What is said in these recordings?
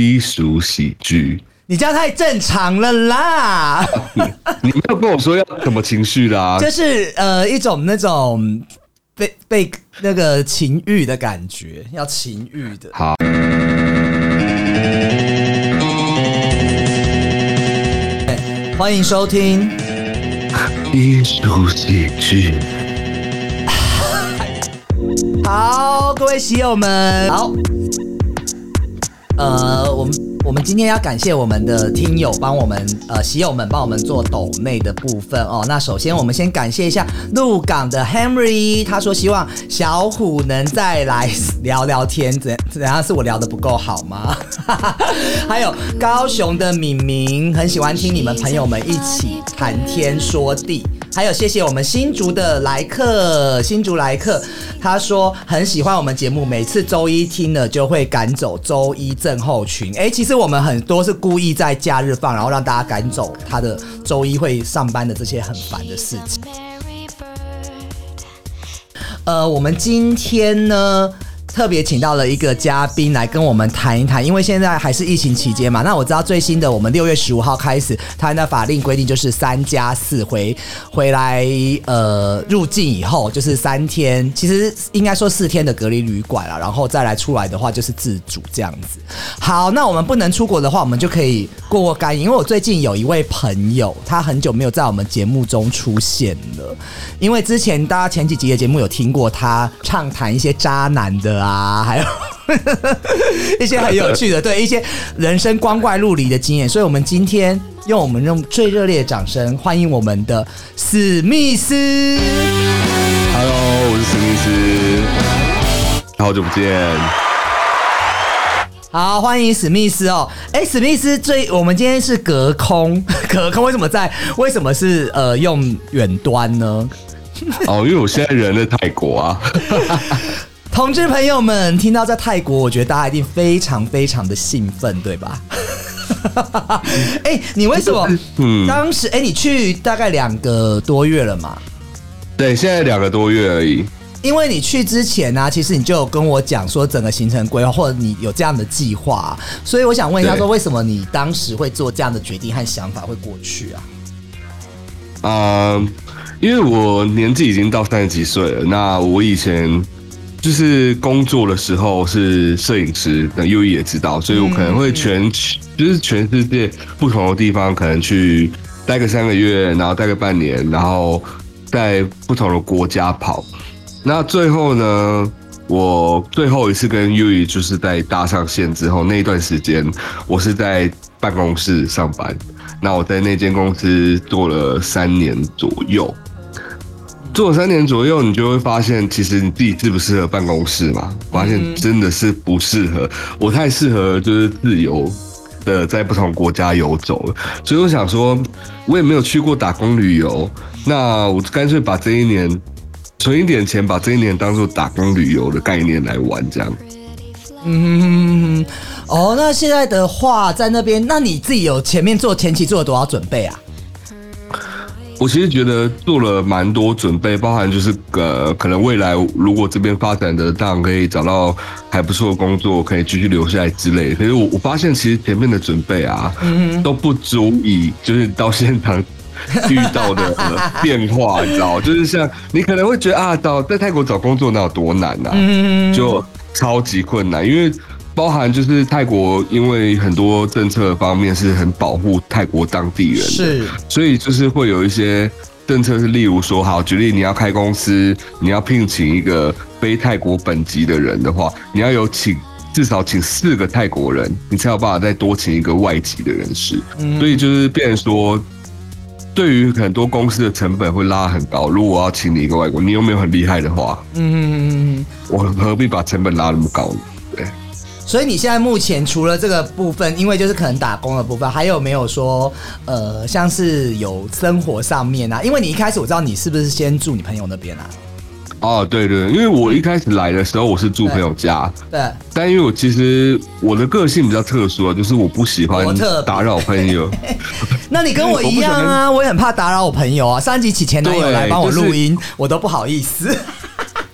低俗喜剧。你这样太正常了啦，你没有跟我说要什么情绪啦？就是呃一种那种被被那个情欲的感觉，要情欲的。好，欢迎收听。低俗喜剧。好，各位喜友们，好。呃，我们我们今天要感谢我们的听友帮我们呃喜友们帮我们做抖内的部分哦。那首先我们先感谢一下鹿港的 Henry，他说希望小虎能再来聊聊天，怎怎样是我聊的不够好吗？还有高雄的敏明很喜欢听你们朋友们一起谈天说地。还有谢谢我们新竹的来客，新竹来客，他说很喜欢我们节目，每次周一听了就会赶走周一症候群。哎，其实我们很多是故意在假日放，然后让大家赶走他的周一会上班的这些很烦的事情。呃，我们今天呢？特别请到了一个嘉宾来跟我们谈一谈，因为现在还是疫情期间嘛。那我知道最新的，我们六月十五号开始，台湾的法令规定就是三加四回回来，呃，入境以后就是三天，其实应该说四天的隔离旅馆了，然后再来出来的话就是自主这样子。好，那我们不能出国的话，我们就可以过过干瘾。因为我最近有一位朋友，他很久没有在我们节目中出现了，因为之前大家前几集的节目有听过他畅谈一些渣男的。啊，还有 一些很有趣的，对一些人生光怪陆离的经验，所以，我们今天用我们用最热烈的掌声欢迎我们的史密斯。Hello，我是史密斯，好久不见。好，欢迎史密斯哦。哎，史密斯最，我们今天是隔空，隔空为什么在？为什么是呃用远端呢？哦，因为我现在人在泰国啊。同志朋友们，听到在泰国，我觉得大家一定非常非常的兴奋，对吧？哎，你为什么？嗯，当时哎，你去大概两个多月了嘛？对，现在两个多月而已。因为你去之前呢，其实你就有跟我讲说整个行程规划，或者你有这样的计划，所以我想问一下，说为什么你当时会做这样的决定和想法会过去啊？啊，因为我年纪已经到三十几岁了，那我以前。就是工作的时候是摄影师，那优一也知道，所以我可能会全就是全世界不同的地方，可能去待个三个月，然后待个半年，然后在不同的国家跑。那最后呢，我最后一次跟优一就是在搭上线之后那一段时间，我是在办公室上班。那我在那间公司做了三年左右。做了三年左右，你就会发现，其实你自己适不适合办公室嘛？发现真的是不适合。我太适合就是自由的在不同国家游走了，所以我想说，我也没有去过打工旅游，那我干脆把这一年存一点钱，把这一年当做打工旅游的概念来玩，这样。嗯，哦，那现在的话，在那边，那你自己有前面做前期做了多少准备啊？我其实觉得做了蛮多准备，包含就是呃，可能未来如果这边发展的当可以找到还不错的工作，可以继续留下来之类。可是我我发现其实前面的准备啊，都不足以就是到现场遇到的变化，你知道就是像你可能会觉得啊，找在泰国找工作那有多难呐？就超级困难，因为。包含就是泰国，因为很多政策方面是很保护泰国当地人，是，所以就是会有一些政策是，例如说，好，举例你要开公司，你要聘请一个非泰国本籍的人的话，你要有请至少请四个泰国人，你才有办法再多请一个外籍的人士。嗯所以就是变成说，对于很多公司的成本会拉很高。如果我要请你一个外国，你又没有很厉害的话，嗯，我何必把成本拉那么高呢？对。所以你现在目前除了这个部分，因为就是可能打工的部分，还有没有说呃，像是有生活上面啊？因为你一开始我知道你是不是先住你朋友那边啊？哦，对对，因为我一开始来的时候我是住朋友家，对。但因为我其实我的个性比较特殊啊，就是我不喜欢打扰朋友。那你跟我一样啊，我也很怕打扰我朋友啊。三集起前男友来帮我录音，我都不好意思。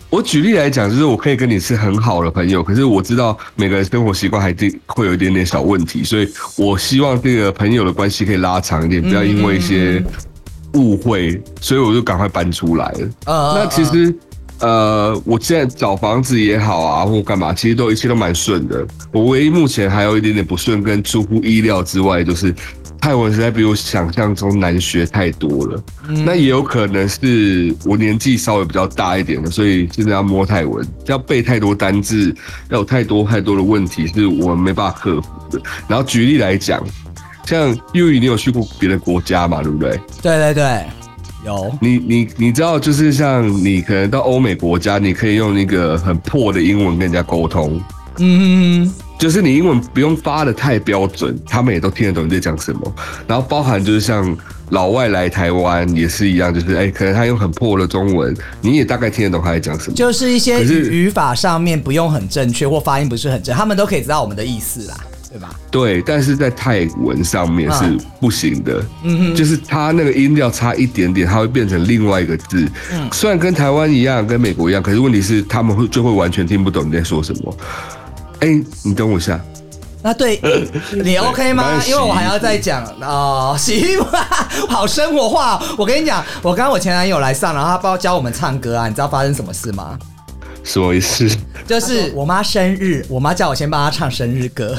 我举例来讲，就是我可以跟你是很好的朋友，可是我知道每个人生活习惯还是会有一点点小问题，所以我希望这个朋友的关系可以拉长一点，不要因为一些误会，所以我就赶快搬出来了。呃那其实，呃，我现在找房子也好啊，或干嘛，其实都一切都蛮顺的。我唯一目前还有一点点不顺，跟出乎意料之外，就是泰文实在比我想象中难学太多了。那也有可能是我年纪稍微比较大一点的，所以现在要摸泰文，要背太多单字，要有太多太多的问题是我们没办法克服的。然后举例来讲，像幼宇，你有去过别的国家嘛？对不对？对对对，有，你你你知道，就是像你可能到欧美国家，你可以用那个很破的英文跟人家沟通，嗯，就是你英文不用发的太标准，他们也都听得懂你在讲什么。然后包含就是像老外来台湾也是一样，就是哎、可能他用很破的中文，你也大概听得懂他在讲什么。就是一些语法上面不用很正确或发音不是很正，他们都可以知道我们的意思啦，对吧？对，但是在泰文上面是嗯不行的，就是它那个音调差一点点，它会变成另外一个字。嗯虽然跟台湾一样，跟美国一样，可是问题是他们会就会完全听不懂你在说什么。哎、你等我一下，那对 你 OK 吗？因为我还要再讲哦，洗衣服 好生活化哦。我跟你讲，我刚刚我前男友来上，然后他帮教我们唱歌啊，你知道发生什么事吗？什么意思？就是我妈生日，我妈叫我先帮她唱生日歌。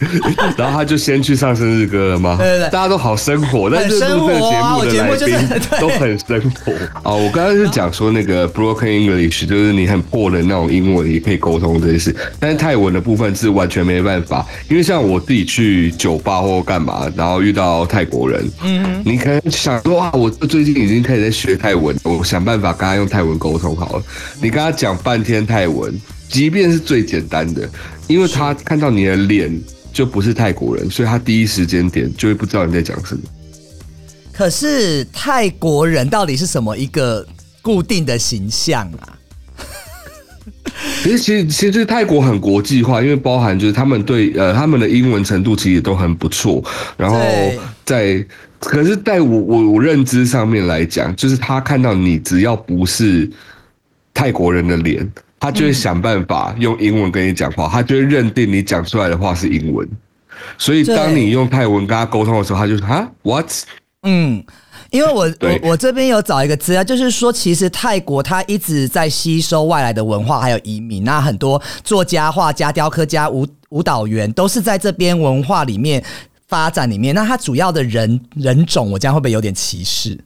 然后他就先去唱生日歌了吗？对对对大家都好生活，但是录这个节目的来宾 都很生活。哦，我刚刚是讲说那个 broken English，就是你很破的那种英文也可以沟通这件事，但是泰文的部分是完全没办法，因为像我自己去酒吧或干嘛，然后遇到泰国人，嗯，你可能想说啊，我最近已经开始在学泰文，我想办法跟他用泰文沟通好了，你跟他讲半天泰文。即便是最简单的，因为他看到你的脸就不是泰国人，所以他第一时间点就会不知道你在讲什么。可是泰国人到底是什么一个固定的形象啊？其实，其实，其实泰国很国际化，因为包含就是他们对呃他们的英文程度其实也都很不错。然后在，可是在我我我认知上面来讲，就是他看到你只要不是泰国人的脸，他就会想办法用英文跟你讲话，他就会认定你讲出来的话是英文。所以，当你用泰文跟他沟通的时候，他就说啊，what？嗯，因为我我我这边有找一个资料，就是说，其实泰国它一直在吸收外来的文化，还有移民。那很多作家、画家、雕刻家、舞舞蹈员都是在这边文化里面发展里面。那它主要的人人种，我这样会不会有点歧视？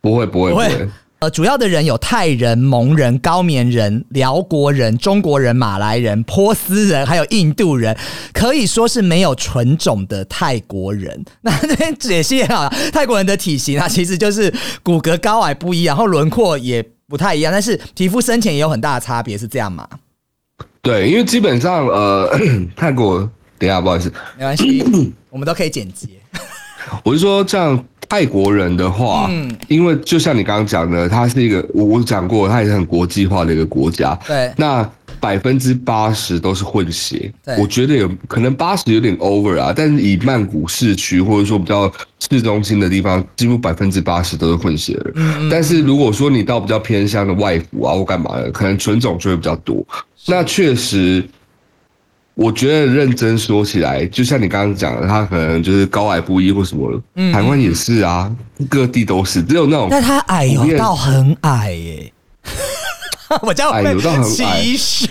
不会，不会，不会不会。呃，主要的人有泰人、蒙人、高棉人、辽国人、中国人、马来人、波斯人，还有印度人，可以说是没有纯种的泰国人。那这边解析啊，泰国人的体型啊，其实就是骨骼高矮不一，然后轮廓也不太一样，但是皮肤深浅也有很大的差别，是这样吗？对，因为基本上呃，泰国，等一下，不好意思，没关系，我们都可以剪辑。我是说，像泰国人的话，嗯因为就像你刚刚讲的，它是一个我我讲过，它也是很国际化的一个国家。对那百分之八十都是混血对，我觉得有可能八十有点 over 啊，但是以曼谷市区或者说比较市中心的地方，几乎百分之八十都是混血儿。嗯但是如果说你到比较偏乡的外府啊或干嘛的，可能纯种就会比较多。那确实。我觉得认真说起来，就像你刚刚讲的，他可能就是高矮不一或什么，嗯。台湾也是啊，各地都是，只有那种但他矮有到很矮耶、我这样会矮有到很矮。歧视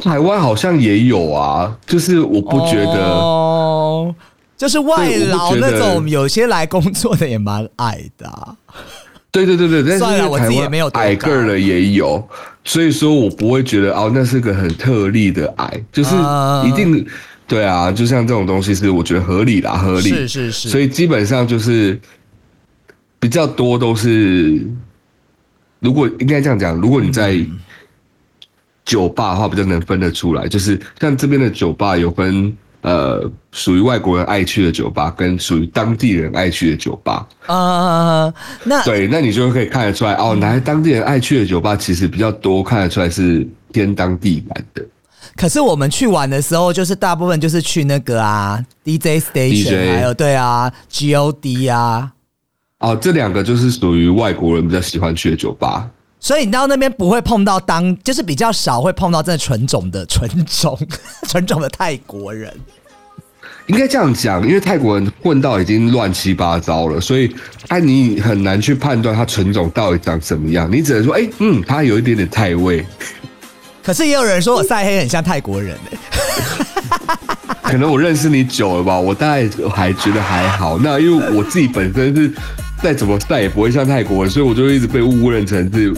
台湾好像也有啊，就是我不觉得，哦，就是外劳那种，有些来工作的也蛮矮的啊、对对对对，但是算了我自台己也没有矮个儿的也有，所以说我不会觉得哦，那是个很特例的癌，就是啊一定对啊，就像这种东西是我觉得合理啦，合理。是是是，所以基本上就是比较多都是，如果应该这样讲，如果你在嗯。酒吧的话，比较能分得出来，就是像这边的酒吧有分呃属于外国人爱去的酒吧，跟属于当地人爱去的酒吧。呃，那对，那你就可以看得出来哦，哪些当地人爱去的酒吧其实比较多，看得出来是偏当地版的。可是我们去玩的时候，就是大部分就是去那个啊 DJ station，DJ 还有对啊 GOD 啊，哦，这两个就是属于外国人比较喜欢去的酒吧。所以你到那边不会碰到当，就是比较少会碰到真的纯种的纯种 纯种的泰国人。应该这样讲，因为泰国人混到已经乱七八糟了，所以哎，你很难去判断他纯种到底长什么样。你只能说，哎，嗯，他有一点点泰味。可是也有人说我晒黑很像泰国人哎。可能我认识你久了吧，我大概还觉得还好。那因为我自己本身是再怎么晒也不会像泰国人，所以我就一直被误认成是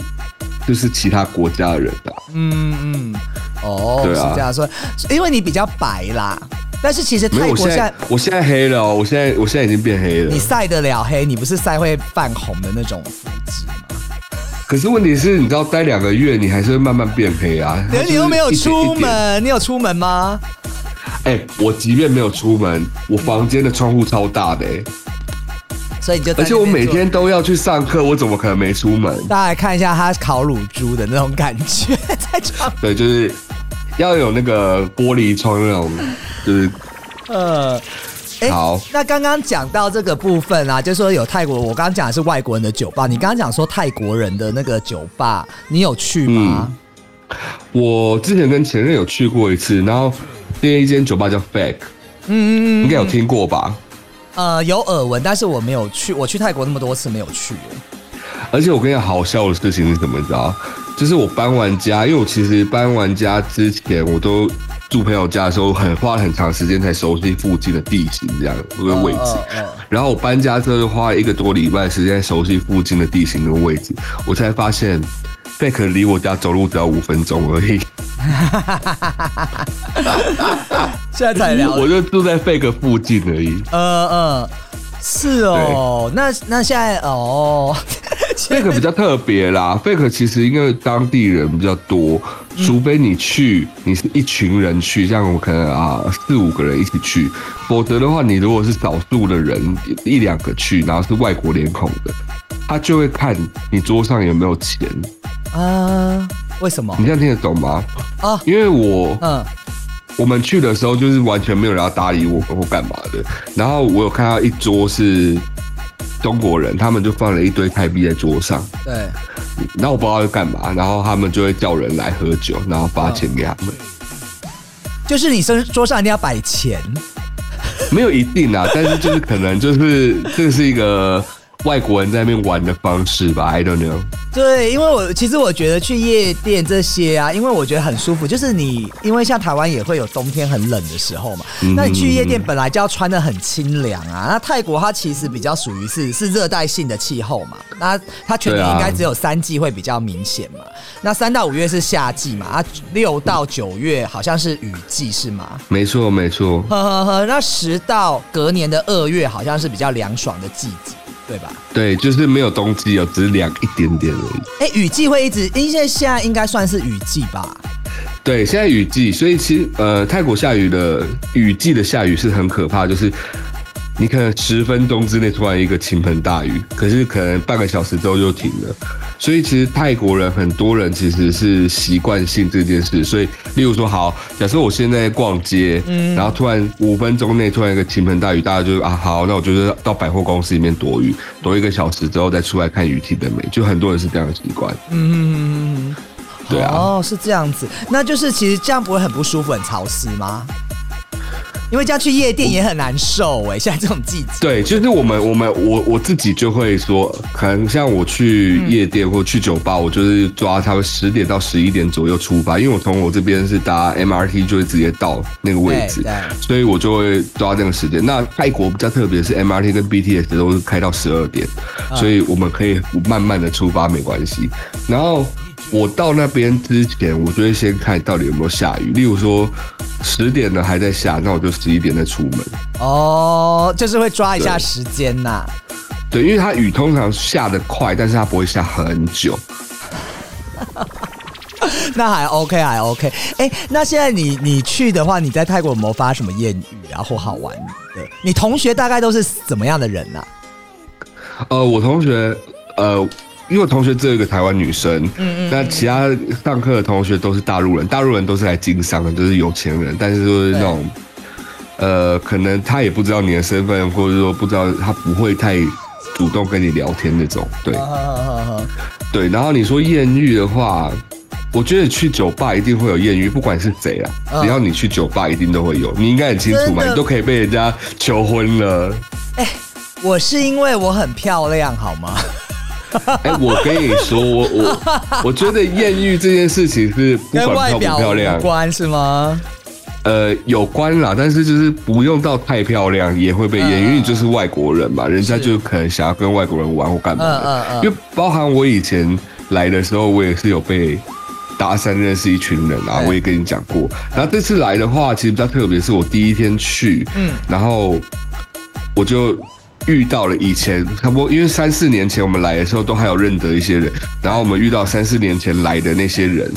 就是其他国家的人的。嗯嗯，哦，是这样说，因为你比较白啦。但是其实泰国现在我现在黑了哦，我现在我现在已经变黑了。你晒得了黑？你不是晒会泛红的那种肤质吗？可是问题是，你知道待两个月，你还是会慢慢变黑啊。你都没有出门，你有出门吗？哎，我即便没有出门，我房间的窗户超大的哎，所以你就而且我每天都要去上课，我怎么可能没出门？大家来看一下他烤乳猪的那种感觉，在窗对，就是要有那个玻璃窗那种，就是 呃，好。那刚刚讲到这个部分啊，就说有泰国，我刚刚讲的是外国人的酒吧，你刚刚讲说泰国人的那个酒吧，你有去吗？我之前跟前任有去过一次，然后。另一间酒吧叫 Fake，嗯嗯，应该有听过吧？呃，有耳闻，但是我没有去。我去泰国那么多次，没有去。而且我跟你讲，好笑的事情是什么？你知道？就是我搬完家，因为我其实搬完家之前，我都住朋友家的时候，很花了很长时间才熟悉附近的地形，这样跟位置。然后我搬家之后，就花了一个多礼拜时间熟悉附近的地形跟位置，我才发现 Fake 离我家走路只要五分钟而已。现在才聊，我就住在 Fake 附近而已。呃呃，是哦，那那现在哦，Fake 比较特别啦。Fake 其实因为当地人比较多，除非你去，你是一群人去，像我可能啊四五个人一起去，否则的话，你如果是少数的人一两个去，然后是外国脸孔的，他就会看你桌上有没有钱啊。为什么？你这样听得懂吗？啊，因为我，嗯，我们去的时候就是完全没有人要搭理我们或干嘛的。然后我有看到一桌是中国人，他们就放了一堆泰币在桌上。对。然后我不知道要干嘛，然后他们就会叫人来喝酒，然后发钱给他们。就是你身桌上一定要摆钱？没有一定啊，但是就是可能就是这是一个。外国人在那边玩的方式吧，I don't know。对，因为我其实我觉得去夜店这些啊，因为我觉得很舒服。就是你，因为像台湾也会有冬天很冷的时候嘛，那你去夜店本来就要穿的很清凉啊。那泰国它其实比较属于是是热带性的气候嘛，那它全年应该只有三季会比较明显嘛。那三到五月是夏季嘛，啊，六到九月好像是雨季是吗？没错，没错。呵呵呵，那十到隔年的二月好像是比较凉爽的季节。对吧？对，就是没有冬季哦，只是凉一点点而已。哎，雨季会一直，因为现在应该算是雨季吧？对，现在雨季，所以其实呃，泰国下雨的雨季的下雨是很可怕，就是。你可能十分钟之内突然一个倾盆大雨，可是可能半个小时之后就停了。所以其实泰国人很多人其实是习惯性这件事。所以，例如说，好，假设我现在逛街，嗯，然后突然五分钟内突然一个倾盆大雨，大家就啊好，那我就是到百货公司里面躲雨，躲一个小时之后再出来看雨停的美。就很多人是这样的习惯。嗯，对啊。哦，是这样子，那就是其实这样不会很不舒服、很潮湿吗？因为这样去夜店也很难受哎，现在这种季节。对，就是我们我们我我自己就会说，可能像我去夜店或去酒吧，我就是抓他们十点到十一点左右出发，因为我从我这边是搭 MRT 就会直接到那个位置，所以我就会抓那个时间。那泰国比较特别是 MRT 跟 BTS 都是开到十二点，所以我们可以慢慢的出发没关系。然后。我到那边之前，我就会先看到底有没有下雨。例如说十点了还在下，那我就十一点再出门。哦，就是会抓一下时间呐。对，因为它雨通常下的快，但是它不会下很久。那还 OK，还 OK。哎，那现在你你去的话，你在泰国有没有发什么艳遇啊，或好玩的？你同学大概都是怎么样的人呢？呃，我同学，呃。因为我同学只有一个台湾女生，嗯嗯，那其他上课的同学都是大陆人，大陆人都是来经商的，都是有钱人，但是就是那种，呃，可能他也不知道你的身份，或者说不知道他不会太主动跟你聊天那种。对呵呵呵呵对，然后你说艳遇的话，我觉得去酒吧一定会有艳遇，不管是谁啊，嗯只要你去酒吧一定都会有，你应该很清楚嘛，你都可以被人家求婚了。哎我是因为我很漂亮，好吗？哎、我跟你说，我我我觉得艳遇这件事情是不管漂不漂亮无，关是吗？呃，有关啦，但是就是不用到太漂亮也会被艳遇，嗯因为你就是外国人嘛，人家就可能想要跟外国人玩或干嘛的。嗯嗯嗯因为包含我以前来的时候，我也是有被搭讪认识一群人啊，我也跟你讲过。然后这次来的话，其实比较特别，是我第一天去，嗯然后我就。遇到了以前差不多，因为三四年前我们来的时候都还有认得一些人，然后我们遇到三四年前来的那些人，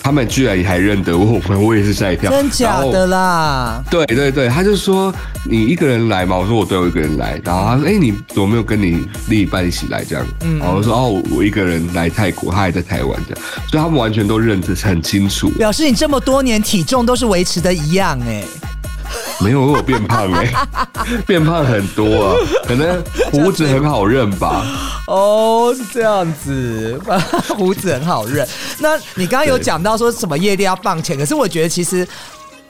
他们居然也还认得我们，我也是吓一跳。真假的啦？对对对，他就说你一个人来嘛，我说我对我一个人来，然后他说哎、你怎么没有跟你另一半一起来这样？嗯然后我说哦我我一个人来泰国，他还在台湾这样，所以他们完全都认得很清楚，表示你这么多年体重都是维持的一样哎、没有我变胖哎、变胖很多啊，可能胡子很好认吧。哦，是这样子，胡子很好认。那你刚刚有对讲到说什么夜店要放钱，可是我觉得其实。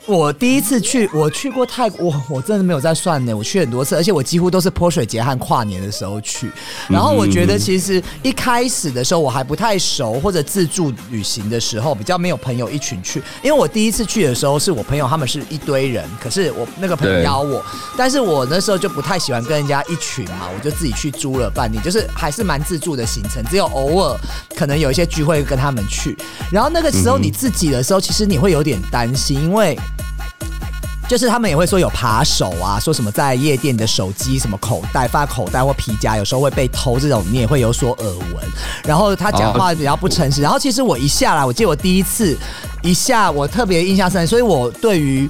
我第一次去，我去过泰国，我我真的没有在算呢。我去很多次，而且我几乎都是泼水节和跨年的时候去。然后我觉得其实一开始的时候我还不太熟，或者自助旅行的时候比较没有朋友一群去。因为我第一次去的时候是我朋友他们是一堆人，可是我那个朋友邀我，但是我那时候就不太喜欢跟人家一群嘛，我就自己去租了半年，就是还是蛮自助的行程，只有偶尔可能有一些聚会跟他们去。然后那个时候你自己的时候，其实你会有点担心，因为。就是他们也会说有扒手啊，说什么在夜店的手机什么口袋发口袋或皮夹，有时候会被偷，这种你也会有所耳闻。然后他讲话比较不诚实。然后其实我一下来，我记得我第一次一下我特别印象深刻，所以我对于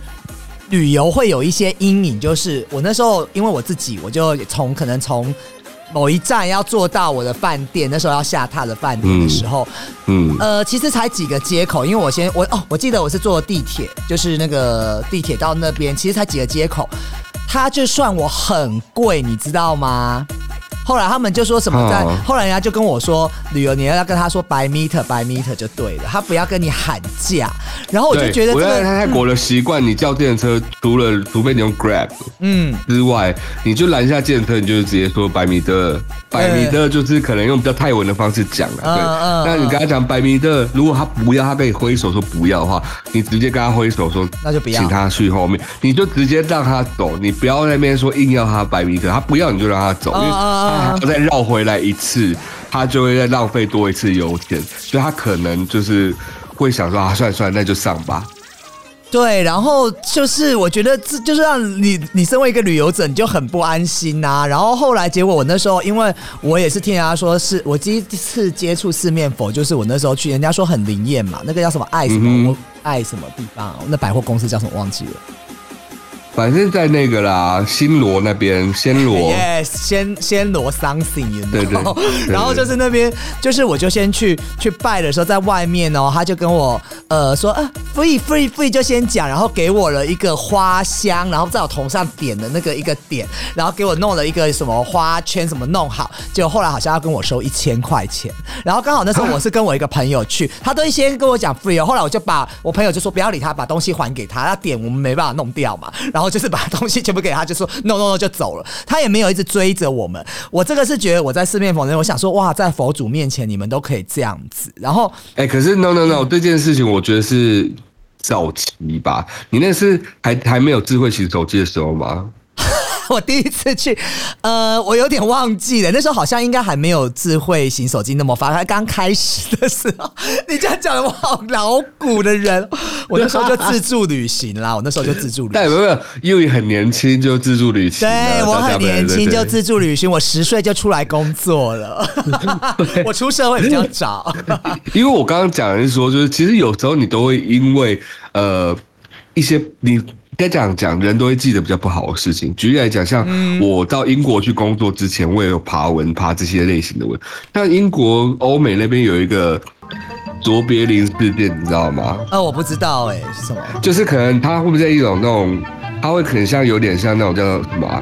旅游会有一些阴影，就是我那时候因为我自己，我就从可能从某一站要坐到我的饭店，那时候要下榻的饭店的时候，嗯，呃，其实才几个街口，因为我先我哦，我记得我是坐地铁，就是那个地铁到那边，其实才几个街口，他就算我很贵，你知道吗？后来他们就说什么在，哦后来人家就跟我说，旅游你要跟他说 by meter by meter 就对了，他不要跟你喊价。然后我就觉得这我在个，泰国的习惯，你叫电车，除了除非你用 Grab 嗯，之外，你就拦下电车，你就直接说百米的，百米的就是可能用比较泰文的方式讲了。对，那你跟他讲百米的，如果他不要，他跟你挥手说不要的话，你直接跟他挥手说那就不要。请他去后面，你就直接让他走，你不要在那边说硬要他百米的，他不要你就让他走，因为他再绕回来一次，他就会再浪费多一次油钱，所以他可能就是会想说啊，算了算了，那就上吧。对，然后就是我觉得这就是让你你身为一个旅游者，你就很不安心呐、然后后来结果我那时候，因为我也是听人家说是我第一次接触四面佛，就是我那时候去，人家说很灵验嘛，那个叫什么爱什么、嗯爱什么地方，那百货公司叫什么忘记了。反正在那个啦，新罗那边，暹罗。Yes，暹暹罗 something，you know 对对对然后就是那边，就是我就先去去拜的时候，在外面哦，他就跟我呃说啊 free free free 就先讲，然后给我了一个花香，然后在我头上点的那个一个点，然后给我弄了一个什么花圈什么弄好，结果后来好像要跟我收一千块钱，然后刚好那时候我是跟我一个朋友去，他都先跟我讲 free 哦，后来我就把我朋友就说不要理他，把东西还给他，他点我们没办法弄掉嘛，然后就是把东西全部给他，就说 no no no 就走了，他也没有一直追着我们。我这个是觉得我在四面佛人，我想说哇，在佛祖面前你们都可以这样子，然后哎、可是 no no no，这件事情我觉得是早期吧。你那是还还没有智慧型手机的时候吗？我第一次去，呃，我有点忘记了，那时候好像应该还没有智慧型手机那么发达，刚开始的时候，你这样讲的我好老古的人，我那时候就自助旅行啦，我那时候就自助旅行。但有没有因为很年轻就自助旅行了？对我很年轻就自助旅行，我十岁就出来工作了，我出社会比较早。因为我刚刚讲的是说，就是其实有时候你都会因为呃一些你该讲讲人都会记得比较不好的事情。举例来讲，像嗯我到英国去工作之前，我也有爬文爬这些类型的文。像英国欧美那边有一个卓别林事件，你知道吗？呃，我不知道哎、是什么？就是可能他会不会在一种那种，他会很像有点像那种叫什么啊、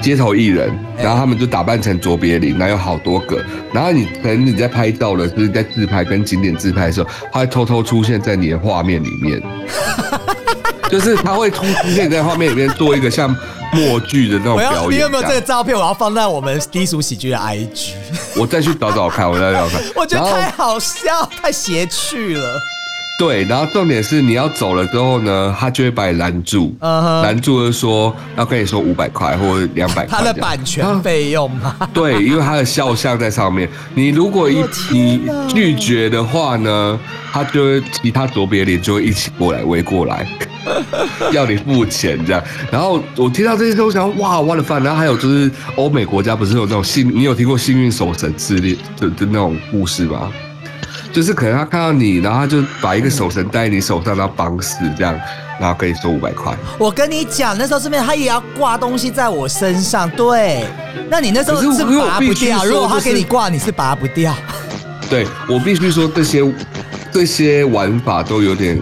街头艺人，然后他们就打扮成卓别林，然后有好多个，然后你可能你在拍照了，就是在自拍跟景点自拍的时候，他会偷偷出现在你的画面里面，就是他会出出现在画面里面做一个像默剧的那种，表演。你有没有这个照片？我要放在我们低俗喜剧的 IG。我再去找找看，我再找找看。我觉得太好笑，太邪趣了。对，然后重点是你要走了之后呢，他就会把你拦住，拦住就说要跟你说五百块或者两百块他的。版权费用吗？对，因为他的肖像在上面，你如果一你拒绝的话呢，他就会其他左别脸就会一起过来围过来，要你付钱这样。然后我听到这些时候，我想哇，我的饭。然后还有就是欧美国家不是有那种幸，你有听过幸运守神之类的的那种故事吗？就是可能他看到你，然后他就把一个手绳戴在你手上，然后绑死这样，然后跟你收五百块。我跟你讲，那时候这边他也要挂东西在我身上，对。那你那时候可是拔不掉，说如果他给你挂，你是拔不掉。对我必须说，这些这些玩法都有点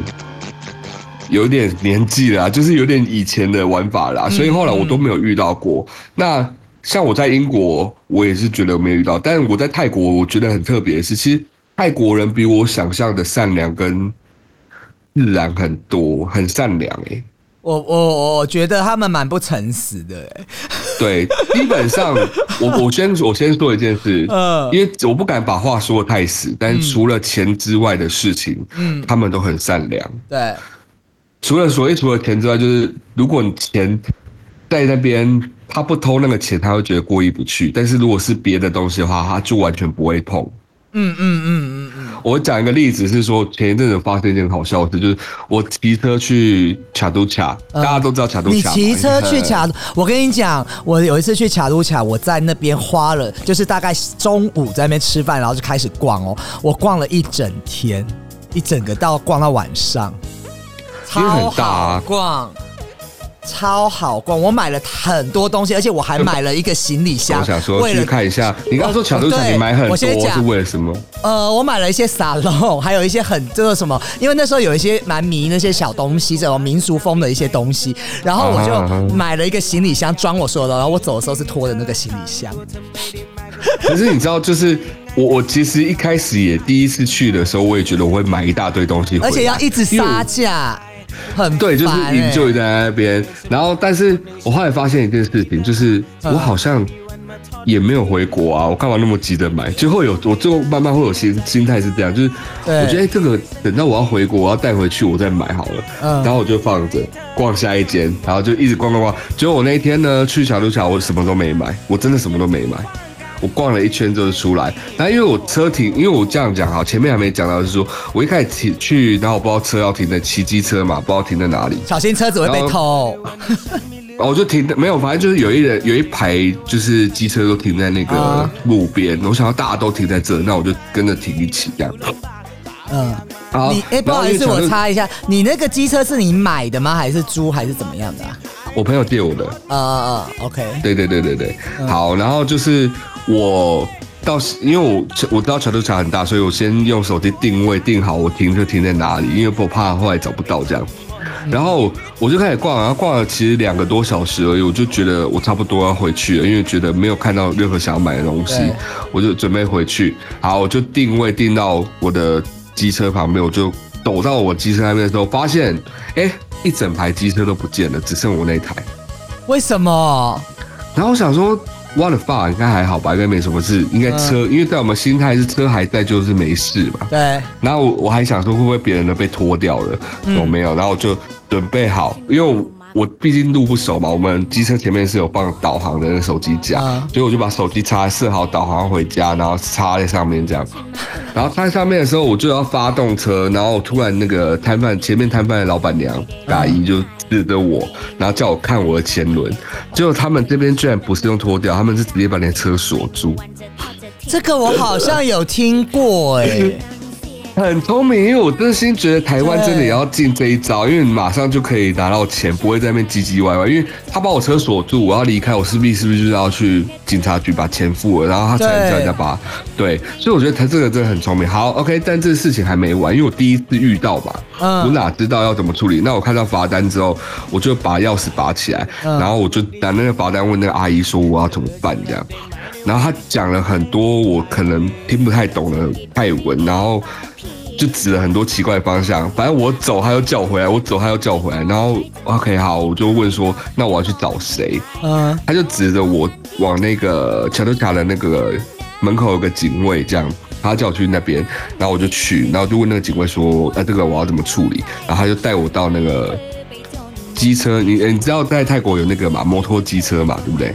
有点年纪了啊，就是有点以前的玩法啦，所以后来我都没有遇到过。那像我在英国，我也是觉得没有遇到，但是我在泰国，我觉得很特别的是，其实泰国人比我想象的善良跟自然很多，很善良欸诶、我我我觉得他们蛮不诚实的、欸，对，基本上 我我先我先说一件事，嗯因为我不敢把话说的太死，但是除了钱之外的事情，嗯他们都很善良。对，除了所谓除了钱之外，就是如果你钱在那边，他不偷那个钱，他会觉得过意不去。但是如果是别的东西的话，他就完全不会碰。嗯嗯嗯嗯嗯，我讲一个例子是说，前一阵子发生一件好笑的事，就是我骑车去卡都卡，大家都知道卡都卡你骑车去卡。我跟你讲，我有一次去卡都卡，我在那边花了，就是大概中午在那边吃饭，然后就开始逛哦，我逛了一整天，一整个到逛到晚上，因为很超大逛。超好逛，我买了很多东西，而且我还买了一个行李箱。我想说为了去看一下，你刚刚说卡都卡，对你买很多我先是为了什么？呃，我买了一些沙龙，还有一些很这个什么，因为那时候有一些蛮迷那些小东西，这种民俗风的一些东西，然后我就买了一个行李箱装我所有的，然后我走的时候是拖着那个行李箱。可是你知道，就是我 我其实一开始也第一次去的时候，我也觉得我会买一大堆东西，而且要一直杀价，很对，就是烦欸 enjoy 在那边。然后，但是我后来发现一件事情，就是嗯我好像也没有回国啊，我干嘛那么急着买？就会有我最后慢慢会有心心态是这样，就是我觉得、哎这个等到我要回国，我要带回去，我再买好了。嗯然后我就放着逛下一间，然后就一直逛逛逛。结果我那一天呢去小路桥，我什么都没买，我真的什么都没买。我逛了一圈之后出来，然后因为我车停，因为我这样讲哈，前面还没讲到，就是说我一开始停去，然后我不知道车要停在骑机车嘛，不知道停在哪里，小心车子会被偷。然后 我就停，没有，反正就是有一人有一排就是机车都停在那个啊路边，我想要大家都停在这，那我就跟着停一起这样。嗯，然后你哎、不好意思，我，插一下，你那个机车是你买的吗？还是租还是怎么样的、啊？我朋友借我的，啊啊啊，OK，对对对对对，嗯。好，然后就是我到，因为我我知道桥头桥很大，所以我先用手机定位定好我停车停在哪里，因为我怕后来找不到这样。嗯。然后我就开始逛，然后逛了其实两个多小时而已，我就觉得我差不多要回去了，因为觉得没有看到任何想要买的东西，我就准备回去。好，我就定位定到我的机车旁边，我就走到我机车那边的时候，发现哎，一整排机车都不见了，只剩我那台。为什么？然后我想说，what the fuck，应该还好吧，应该没什么事，应该车，因为在我们心态是车还在就是没事嘛。对，然后我我还想说会不会别人的被拖掉了，有没有？然后我就准备好，因为我我毕竟路不熟嘛，我们机车前面是有放导航的那个手机架，嗯所以我就把手机插设好导航回家，然后插在上面这样。然后插在上面的时候，我就要发动车，然后突然那个摊贩前面摊贩的老板娘阿姨就指着我，然后叫我看我的前轮，结果他们这边居然不是用脱掉，他们是直接把你的车锁住。这个我好像有听过哎、很聪明，因为我真心觉得台湾真的也要进这一招，因为你马上就可以拿到钱，不会在那边唧唧歪歪。因为他把我车锁住，我要离开，我势必是不是就是要去警察局把钱付了，然后他才能叫人家把对。所以我觉得他这个真的很聪明。好，OK，但这个事情还没完，因为我第一次遇到嘛，我哪知道要怎么处理？那我看到罚单之后，我就把钥匙拔起来，然后我就拿那个罚单问那个阿姨说我要怎么办这样。然后他讲了很多我可能听不太懂的泰文，然后就指了很多奇怪的方向。反正我走，他又叫回来；我走，他又叫回来。然后 OK，好，我就问说：“那我要去找谁？”嗯，他就指着我往那个桥头卡的那个门口有个警卫，这样他叫我去那边。然后我就去，然后就问那个警卫说：“啊，这个我要怎么处理？”然后他就带我到那个机车，你你知道在泰国有那个嘛摩托机车嘛，对不对？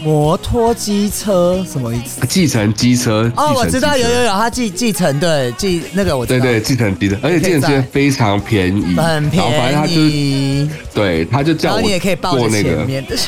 摩托机车什么意思？继承机车哦，我知道有有有，他继继承对继那个我知道对对继承机车，而且继承机车非常便宜，很便宜。对，他就叫我你也可以抱着前面的。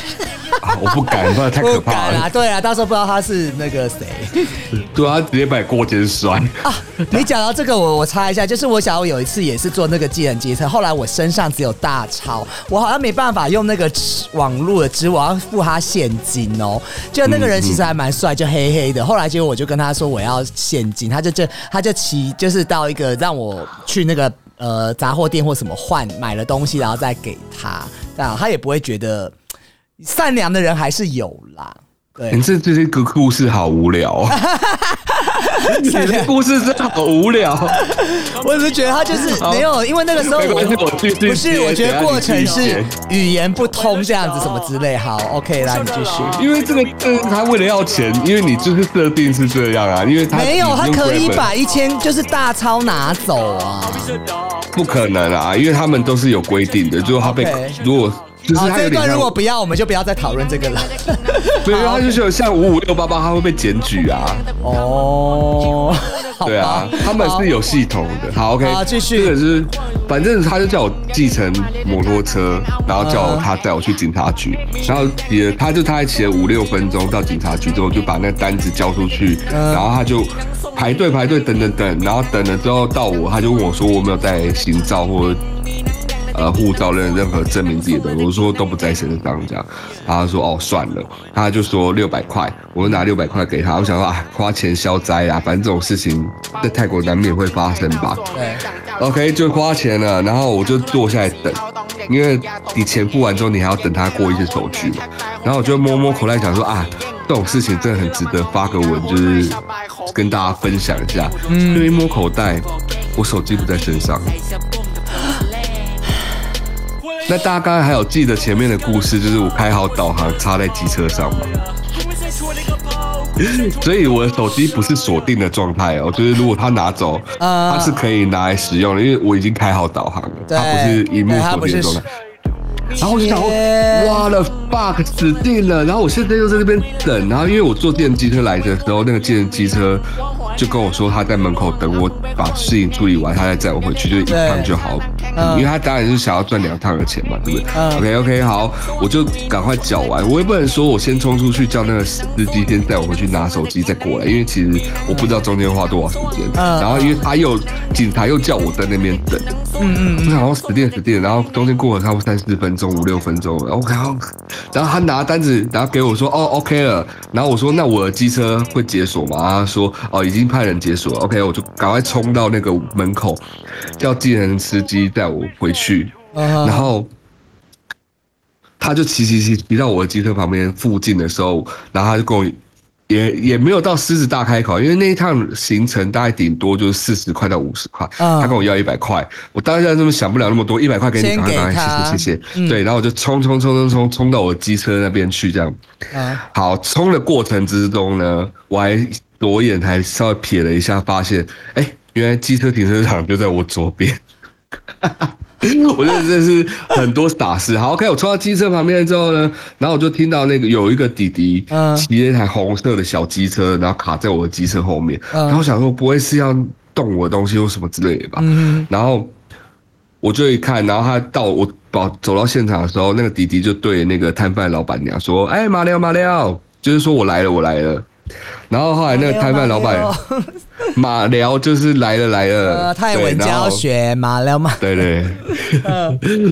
我不敢，不然太可怕了。对啊，到时候不知道他是那个谁，对啊，直接把过肩摔啊！你讲到这个，我我插一下，就是我想我有一次也是坐那个机人机车，后来我身上只有大钞，我好像没办法用那个网络的支付，我要付他现金哦。就那个人其实还蛮帅，就黑黑的。后来结果我就跟他说我要现金，他就就他就骑就是到一个让我去那个呃杂货店或什么换买了东西，然后再给他，这样他也不会觉得。善良的人还是有啦。对，你这这些个故事好无聊。你的故事真的好无聊。我只是觉得他就是没有，因为那个时候我不是，我觉得过程是语言不通这样子什么之类。好，OK，来你继续。因为这个，他为了要钱，因为你就是设定是这样啊，因为他没有，他可以把一千就是大钞拿走啊。不可能啊，因为他们都是有规定的，就是他被如果。好，这一段如果不要，我们就不要再讨论这个了。对，他就是像五五六八八，他会被检举啊。哦，对啊，他们是有系统的。好，OK，继续。这个是，反正他就叫我继承摩托车，然后叫他带我去警察局，然后也他就他还骑了五六分钟到警察局之后，就把那单子交出去，然后他就排队排队等等等，然后等了之后到我，他就问我说我没有带行照或。呃，护照任任何证明自己的，我说都不在身上这样，他说哦算了，他就说六百块，我就拿六百块给他，我想说啊花钱消灾啊，反正这种事情在泰国难免会发生吧。对，OK 就花钱了，然后我就坐下来等，因为你钱付完之后，你还要等他过一些手续嘛。然后我就摸摸口袋，想说啊，这种事情真的很值得发个文，就是跟大家分享一下。嗯，因为摸口袋，我手机不在身上。那大家刚才还有记得前面的故事，就是我开好导航插在机车上嘛？所以我的手机不是锁定的状态哦，就是如果他拿走，它是可以拿来使用的，因为我已经开好导航了，它不是荧幕锁定的状态。然后我就想，哇了 fuck，死定了！然后我现在又在这边等，然后因为我坐电机车来的时候，那个电机车。就跟我说他在门口等我把事情处理完，他再载我回去，就一趟就好。因为他当然是想要赚两趟的钱嘛，对不对？OK OK，好，我就赶快缴完。我也不能说我先冲出去叫那个司机先载我回去拿手机再过来，因为其实我不知道中间花多少时间。然后因为他又警察又叫我在那边等，嗯嗯，我想我死定死定。然后中间过了差不多三四分钟五六分钟，然后然后然后他拿单子然后给我说哦 OK 了，然后我说那我的机车会解锁吗？他说哦已经。派人解锁，OK，我就赶快冲到那个门口，叫计程司机带我回去。然后他就骑骑骑骑到我的机车旁边附近的时候，然后他就跟我也也没有到狮子大开口，因为那一趟行程大概顶多就是四十块到五十块，他跟我要一百块，我当然这么想不了那么多，一百块给你，赶快赶快，谢谢谢谢。对，然后我就冲冲冲冲冲冲到我机车那边去，这样。好，冲的过程之中呢，我还。左眼还稍微瞥了一下，发现，哎，原来机车停车场就在我左边。我觉得这是很多傻事。好，OK，我冲到机车旁边之后呢，然后我就听到那个有一个弟弟骑了一台红色的小机车，然后卡在我的机车后面。然后想说不会是要动我的东西或什么之类的吧？嗯然后我就一看，然后他到我跑走到现场的时候，那个弟弟就对那个摊贩老板娘说：“哎，马廖马廖，就是说我来了，我来了。”然后后来那个摊贩老板 马辽就是来了来了，呃，泰文教学马聊嘛，对对，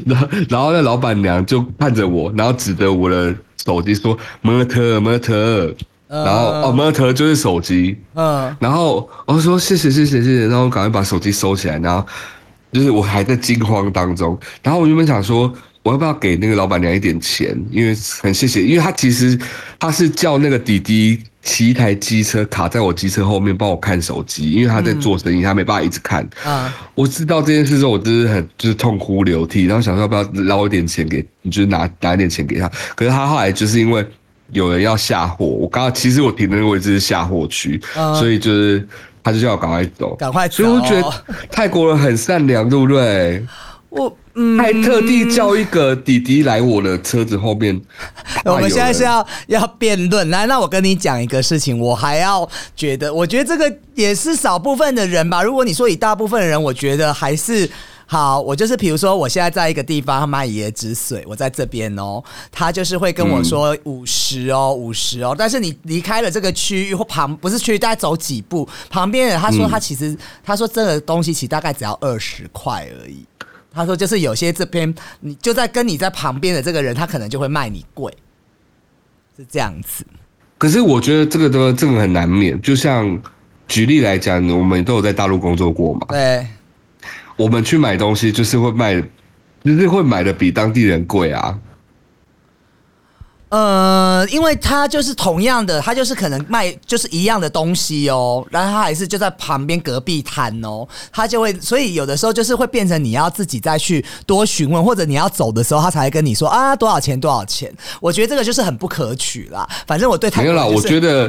然后 然后那老板娘就看着我，然后指着我的手机说“摩特摩特”，然后哦摩特就是手机，嗯，然后我就说谢谢谢谢谢谢，然后赶快把手机收起来，然后就是我还在惊慌当中，然后我原本想说。我要不要给那个老板娘一点钱？因为很谢谢，因为他其实他是叫那个弟弟骑一台机车卡在我机车后面帮我看手机，因为他在做生意，他没办法一直看。啊我知道这件事之后，我真的很就是痛哭流涕，然后想说要不要捞一点钱给，就是拿拿一点钱给他。可是他后来就是因为有人要下货，我刚刚其实我停的那个位置是下货区，嗯所以就是他就叫我赶快走，赶快走所以我觉得泰国人很善良，对不对？我嗯，还特地叫一个弟弟来我的车子后面。我们现在是要要辩论，来，那我跟你讲一个事情，我还要觉得，我觉得这个也是少部分的人吧。如果你说以大部分的人，我觉得还是。好，我就是比如说，我现在在一个地方卖椰子水，我在这边哦，他就是会跟我说五十哦，五十哦，但是你离开了这个区域或旁不是区域，大概走几步，旁边人他说他其实、他说这个东西其实大概只要二十块而已。他说就是有些这边你就在跟你在旁边的这个人，他可能就会卖你贵，是这样子。可是我觉得这个都这个很难免，就像举例来讲，我们都有在大陆工作过嘛，对，我们去买东西就是会卖，就是会买的比当地人贵啊。呃，因为他就是同样的，他就是可能卖就是一样的东西哦，然后他还是就在旁边隔壁摊哦，他就会，所以有的时候就是会变成你要自己再去多询问，或者你要走的时候，他才会跟你说啊多少钱多少钱。我觉得这个就是很不可取啦。反正我对泰没有啦，我觉得，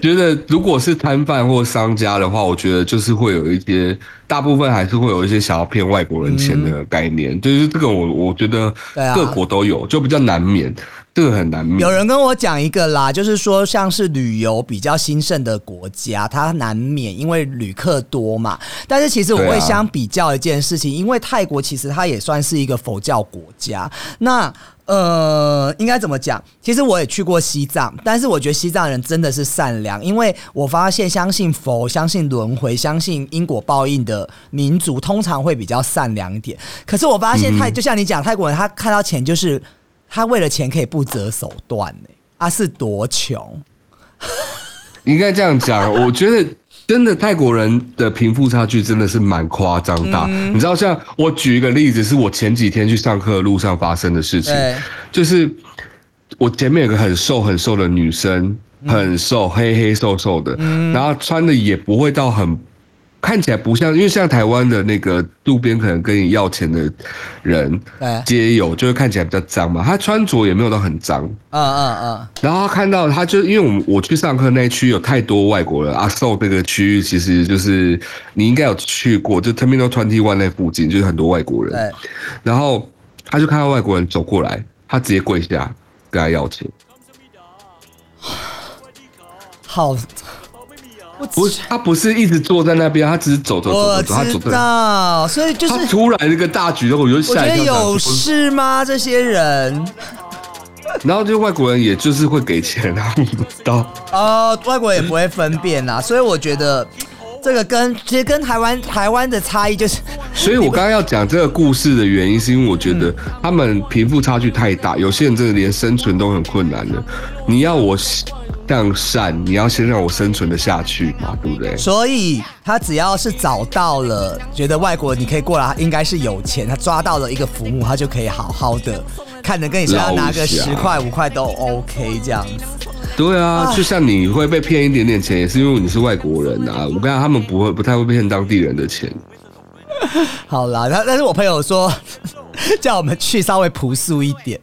觉得如果是摊贩或商家的话，我觉得就是会有一些，大部分还是会有一些想要骗外国人钱的概念，就是这个我我觉得各国都有，就比较难免，这个很难。有人跟我讲一个啦，就是说像是旅游比较兴盛的国家，它难免因为旅客多嘛。但是其实我会相比较一件事情，因为泰国其实它也算是一个佛教国家，那。呃，应该怎么讲？其实我也去过西藏，但是我觉得西藏人真的是善良，因为我发现相信佛、相信轮回、相信因果报应的民族，通常会比较善良一点。可是我发现泰，就像你讲，泰国人他看到钱就是他为了钱可以不择手段呢、啊，是多穷？应该这样讲，我觉得真的泰国人的贫富差距真的是蛮夸张大。嗯你知道，像我举一个例子，是我前几天去上课的路上发生的事情，就是我前面有个很瘦很瘦的女生，很瘦，黑黑瘦瘦的，嗯然后穿的也不会到很。看起来不像，因为像台湾的那个路边可能跟你要钱的人对，皆有，就会看起来比较脏嘛。他穿着也没有到很脏，嗯嗯嗯，然后他看到他就因为我们我去上课那一区有太多外国人，阿寿那个区域其实就是你应该有去过，就 Terminal Twenty One 那附近就是很多外国人。对，然后他就看到外国人走过来，他直接跪下跟他要钱。好，我不是，他不是一直坐在那边，他只是走走走走走，他知走在。道，所以就是他突然一个大举动，我就我吓一跳。觉得有事吗？这些人然后就外国人也就是会给钱，然后不知道。哦，外国人也不会分辨啦，所以我觉得这个跟其实跟台湾台湾的差异就是，所以我刚刚要讲这个故事的原因，是因为我觉得他们贫富差距太大，有些人真的连生存都很困难的。你要我这样善，你要先让我生存的下去嘛，对不对？所以他只要是找到了，觉得外国你可以过来，应该是有钱，他抓到了一个浮木，他就可以好好的看着跟你说要拿个十块五块都 OK 这样子。对啊，就像你会被骗一点点钱，也是因为你是外国人啊。我跟他们不会不太会骗当地人的钱。好啦，但但是我朋友说 叫我们去稍微朴素一点，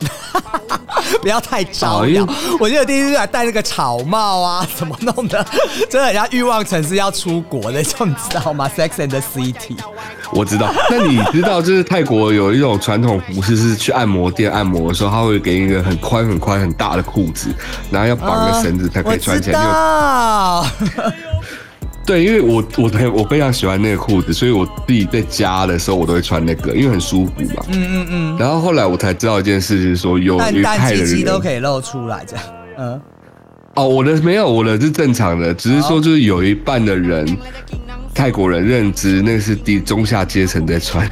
不要太招摇。我记得第一次来戴那个草帽啊，怎么弄的，真的人家欲望城市要出国的，你知道吗？Sex and the City。我知道，那你知道，就是泰国有一种传统服饰，是去按摩店按摩的时候，他会给你一个很宽、很宽、很大的裤子，然后要绑个绳子才可以穿起来。我知道。对，因为我我很我非常喜欢那个裤子，所以我自己在家的时候我都会穿那个，因为很舒服嘛。嗯嗯嗯。然后后来我才知道一件事，就是说有一派的鸡鸡都，可以露出来，这样。嗯，哦，我的没有，我的是正常的，只是说就是有一半的人，泰国人认知那是低中下阶层在穿。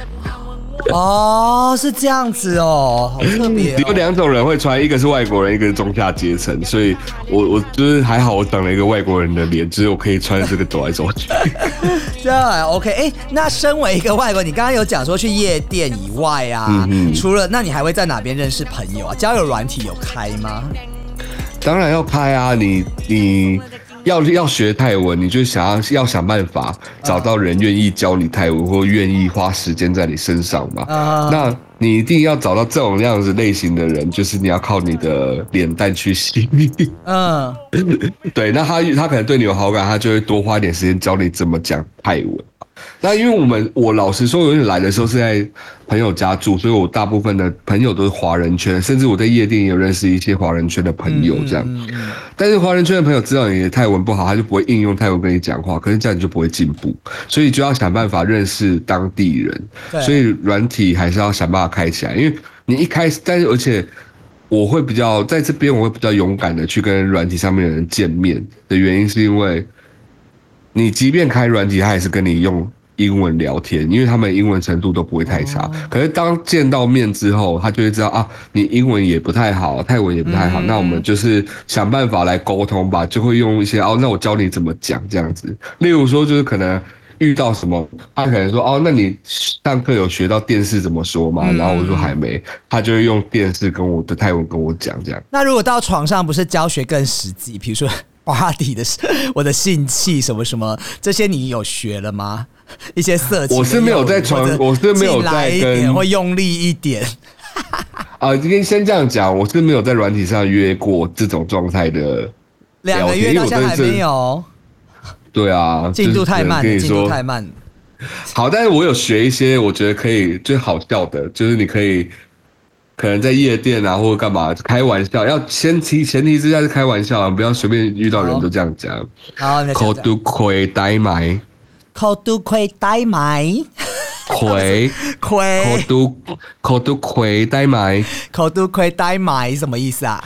哦，是这样子哦，好特别、有哦。两种人会穿，一个是外国人，一个是中下阶层，所以我我就是还好，我长了一个外国人的脸，就是我可以穿这个走来走去。这 OK，哎、那身为一个外国人，你刚刚有讲说去夜店以外啊，除了那你还会在哪边认识朋友啊？交友软体有开吗？当然要开啊，你你要要学泰文，你就想要要想办法找到人愿意教你泰文，或愿意花时间在你身上嘛。啊那你一定要找到这种样子类型的人，就是你要靠你的脸蛋去吸引。嗯，对，那他他可能对你有好感，他就会多花一点时间教你怎么讲泰文。那因为我们我老实说，有点来的时候是在朋友家住，所以我大部分的朋友都是华人圈，甚至我在夜店也有认识一些华人圈的朋友这样。嗯嗯但是华人圈的朋友知道你的泰文不好，他就不会应用泰文跟你讲话，可是这样你就不会进步，所以就要想办法认识当地人。所以软体还是要想办法开起来，因为你一开始，但是而且我会比较在这边，我会比较勇敢的去跟软体上面的人见面的原因，是因为你即便开软体，他也是跟你用英文聊天，因为他们英文程度都不会太差。可是当见到面之后，他就会知道啊，你英文也不太好，泰文也不太好，那我们就是想办法来沟通吧，就会用一些哦，那我教你怎么讲这样子。例如说，就是可能。遇到什么，他可能说哦，那你上课有学到电视怎么说吗？然后我说还没，他就会用电视跟我的泰文跟我讲这样。那如果到床上，不是教学更实际？比如说 body 的我的性器什么什么，这些你有学了吗？一些色情我是没有在床我是没有在跟会用力一点。啊，今天先这样讲，我是没有在软体上约过这种状态的。两个月到现在还没有，对啊，进度太慢，进度太慢。好，但是我有学一些，我觉得可以最好笑的，就是你可以可能在夜店啊或者干嘛开玩笑，要先提前提之下是开玩笑啊，不要随便遇到人都这样讲。然后你口都亏呆埋，口都亏呆埋，亏口亏都口都亏呆埋。口都亏呆埋什么意思啊？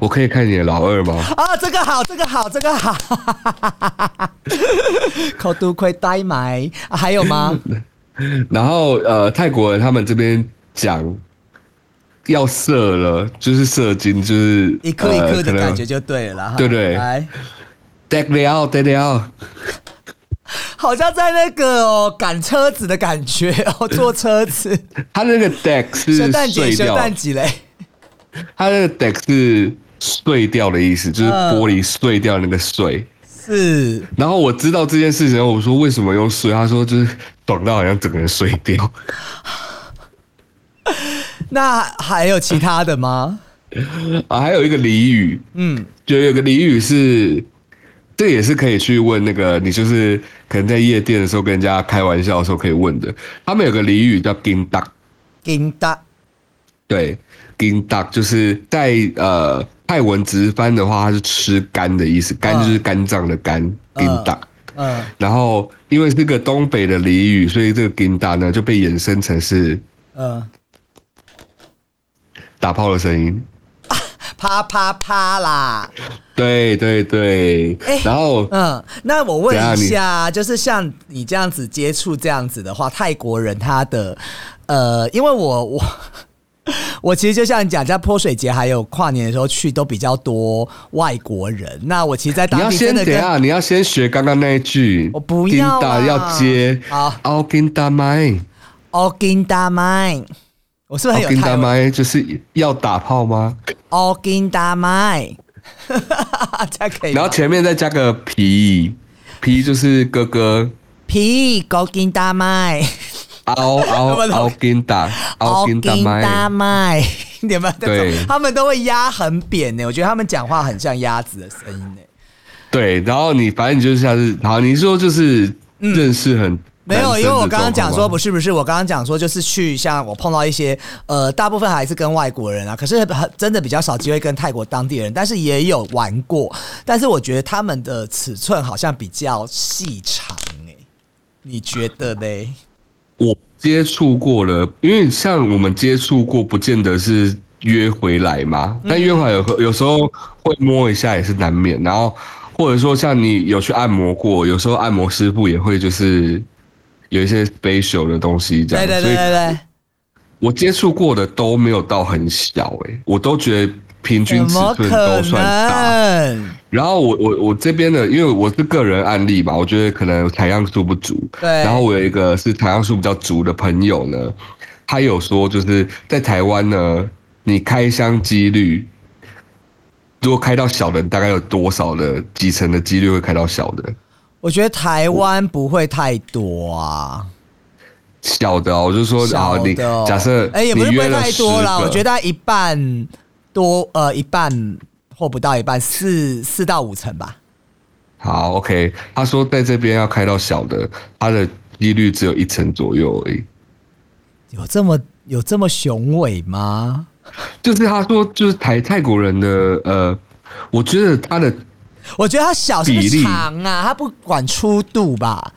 我可以看你的老二吗？啊，这个好，这个好，这个好。口都亏呆埋、啊还有吗？然后呃，泰国人他们这边讲要射了，就是射精，就是一颗一颗的感觉就对了啦。哈对对来，得了得了，好像在那个哦赶车子的感觉哦，坐车子。他那个 deck 是圣诞节，圣诞节嘞。他那个 deck 是碎掉的意思，就是嗯玻璃碎掉那个碎。是然后我知道这件事情，我说为什么用碎？他说就是爽到好像整个人碎掉。那还有其他的吗？啊，还有一个俚语，嗯，就有个俚语是，这也是可以去问那个你就是可能在夜店的时候跟人家开玩笑的时候可以问的。他们有个俚语叫 “gin duck”，金达对，“gin duck” 就是在呃泰文直翻的话，它是吃肝的意思，肝就是肝脏的肝，“gin duck”。嗯，然后因为是个东北的俚语，所以这个 “gin duck” 呢就被衍生成是嗯，打炮的声音。啪啪啪啦。对对对，哎然后嗯，那我问一下，就是像你这样子接触这样子的话，泰国人他的呃，因为我我 我其实就像你讲，在泼水节还有跨年的时候去都比较多外国人。那我其实，在你要当地真的跟先等一下，你要先学刚刚那一句。我不要啊要接。好奥金达麦，奥金大麦，我是不是很有泰文？麦就是要打炮吗？哦金大麦，这样可以。然后前面再加个皮，皮就是哥哥。皮高金大麦，奥奥 他们都奥金达，奥金达大麦。麦，你有没有那种对他们都会压很扁呢？我觉得他们讲话很像鸭子的声音呢。对，然后你反正你就像是好，你说就是认识很嗯没有，因为我的刚刚讲说不是不是，我刚刚讲说就是去像我碰到一些呃，大部分还是跟外国人啊，可是很真的比较少机会跟泰国当地人，但是也有玩过，但是我觉得他们的尺寸好像比较细长哎、你觉得嘞？我接触过了，因为像我们接触过，不见得是约回来嘛，但约回来有有时候会摸一下也是难免，然后或者说像你有去按摩过，有时候按摩师傅也会就是有一些 special 的东西这样，对对对对对，我接触过的都没有到很小诶、我都觉得平均尺寸都算大。然后我我我这边的，因为我是个人案例嘛，我觉得可能采样数不足。对然后我有一个是采样数比较足的朋友呢，他有说就是在台湾呢，你开箱几率，如果开到小的，大概有多少的几成的几率会开到小的？我觉得台湾不会太多啊，小的、哦，我就说啊，你假设哎、也不是不会太多啦，我觉得一半多，呃，一半或不到一半，四四到五成吧。好，OK，他说在这边要开到小的，他的几率只有一成左右而已。有这么有这么雄伟吗？就是他说，就是台泰国人的呃，我觉得他的，我觉得他小是不是长啊？它不管粗度吧？